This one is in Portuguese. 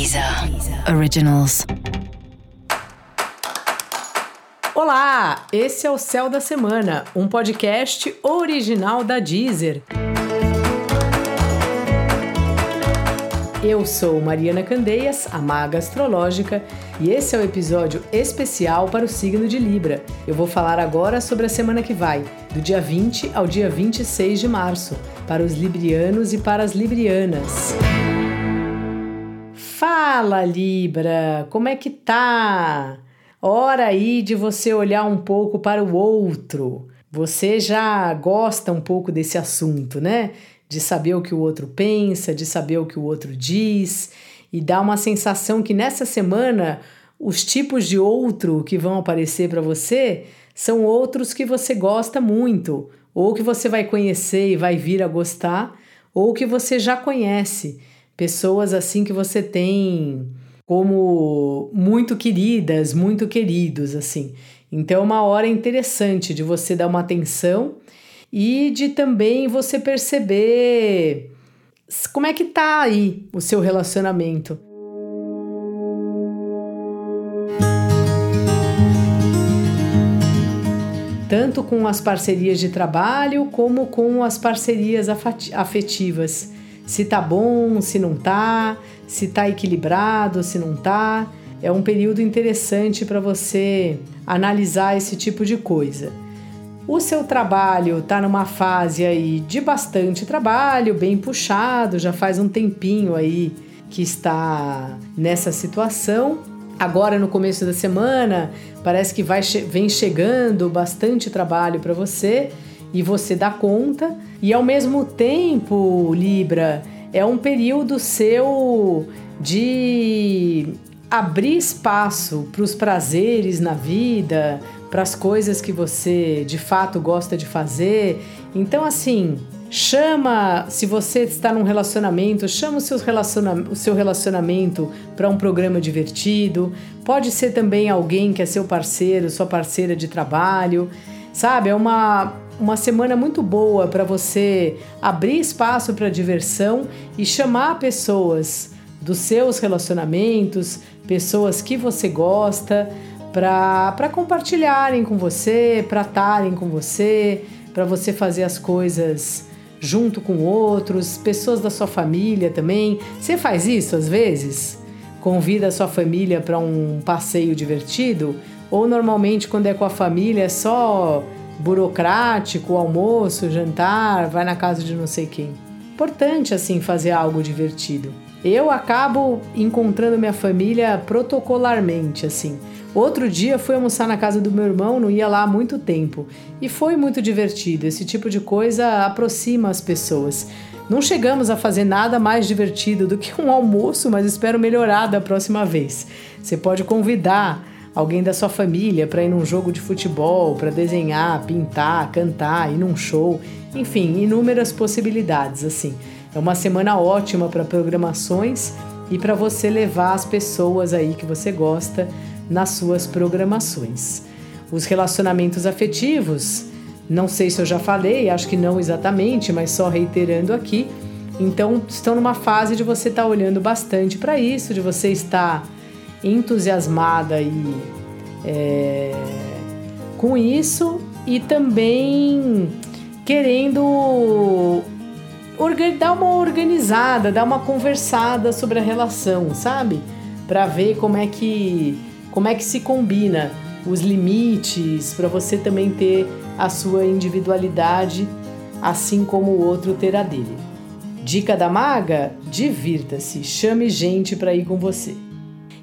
Deezer Originals. Olá, esse é o Céu da Semana, um podcast original da Deezer. Eu sou Mariana Candeias, a maga astrológica, e esse é o um episódio especial para o signo de Libra. Eu vou falar agora sobre a semana que vai, do dia 20 ao dia 26 de março, para os librianos e para as librianas. Fala, Libra, como é que tá? Hora aí de você olhar um pouco para o outro. Você já gosta um pouco desse assunto, né? De saber o que o outro pensa, de saber o que o outro diz, e dá uma sensação que nessa semana os tipos de outro que vão aparecer para você são outros que você gosta muito, ou que você vai conhecer e vai vir a gostar, ou que você já conhece pessoas assim que você tem como muito queridas, muito queridos, assim. Então é uma hora interessante de você dar uma atenção e de também você perceber como é que tá aí o seu relacionamento. Tanto com as parcerias de trabalho como com as parcerias afetivas se tá bom, se não tá, se tá equilibrado, se não tá. É um período interessante para você analisar esse tipo de coisa. O seu trabalho está numa fase aí de bastante trabalho, bem puxado, já faz um tempinho aí que está nessa situação. Agora no começo da semana, parece que vai vem chegando bastante trabalho para você e você dá conta, e ao mesmo tempo, Libra, é um período seu de abrir espaço para os prazeres na vida, para as coisas que você de fato gosta de fazer. Então, assim, chama, se você está num relacionamento, chama o seu, relaciona o seu relacionamento para um programa divertido. Pode ser também alguém que é seu parceiro, sua parceira de trabalho. Sabe, é uma uma semana muito boa para você abrir espaço para diversão e chamar pessoas dos seus relacionamentos, pessoas que você gosta, para compartilharem com você, para estarem com você, para você fazer as coisas junto com outros, pessoas da sua família também. Você faz isso às vezes? Convida a sua família para um passeio divertido? Ou normalmente, quando é com a família, é só burocrático, almoço, jantar, vai na casa de não sei quem. Importante assim fazer algo divertido. Eu acabo encontrando minha família protocolarmente assim. Outro dia fui almoçar na casa do meu irmão, não ia lá há muito tempo, e foi muito divertido. Esse tipo de coisa aproxima as pessoas. Não chegamos a fazer nada mais divertido do que um almoço, mas espero melhorar da próxima vez. Você pode convidar alguém da sua família para ir num jogo de futebol, para desenhar, pintar, cantar, ir num show, enfim, inúmeras possibilidades assim. É uma semana ótima para programações e para você levar as pessoas aí que você gosta nas suas programações. Os relacionamentos afetivos, não sei se eu já falei, acho que não exatamente, mas só reiterando aqui. Então, estão numa fase de você estar tá olhando bastante para isso, de você estar entusiasmada e é, com isso e também querendo dar uma organizada, dar uma conversada sobre a relação, sabe? Para ver como é que como é que se combina os limites para você também ter a sua individualidade, assim como o outro ter a dele. Dica da maga: divirta-se, chame gente para ir com você.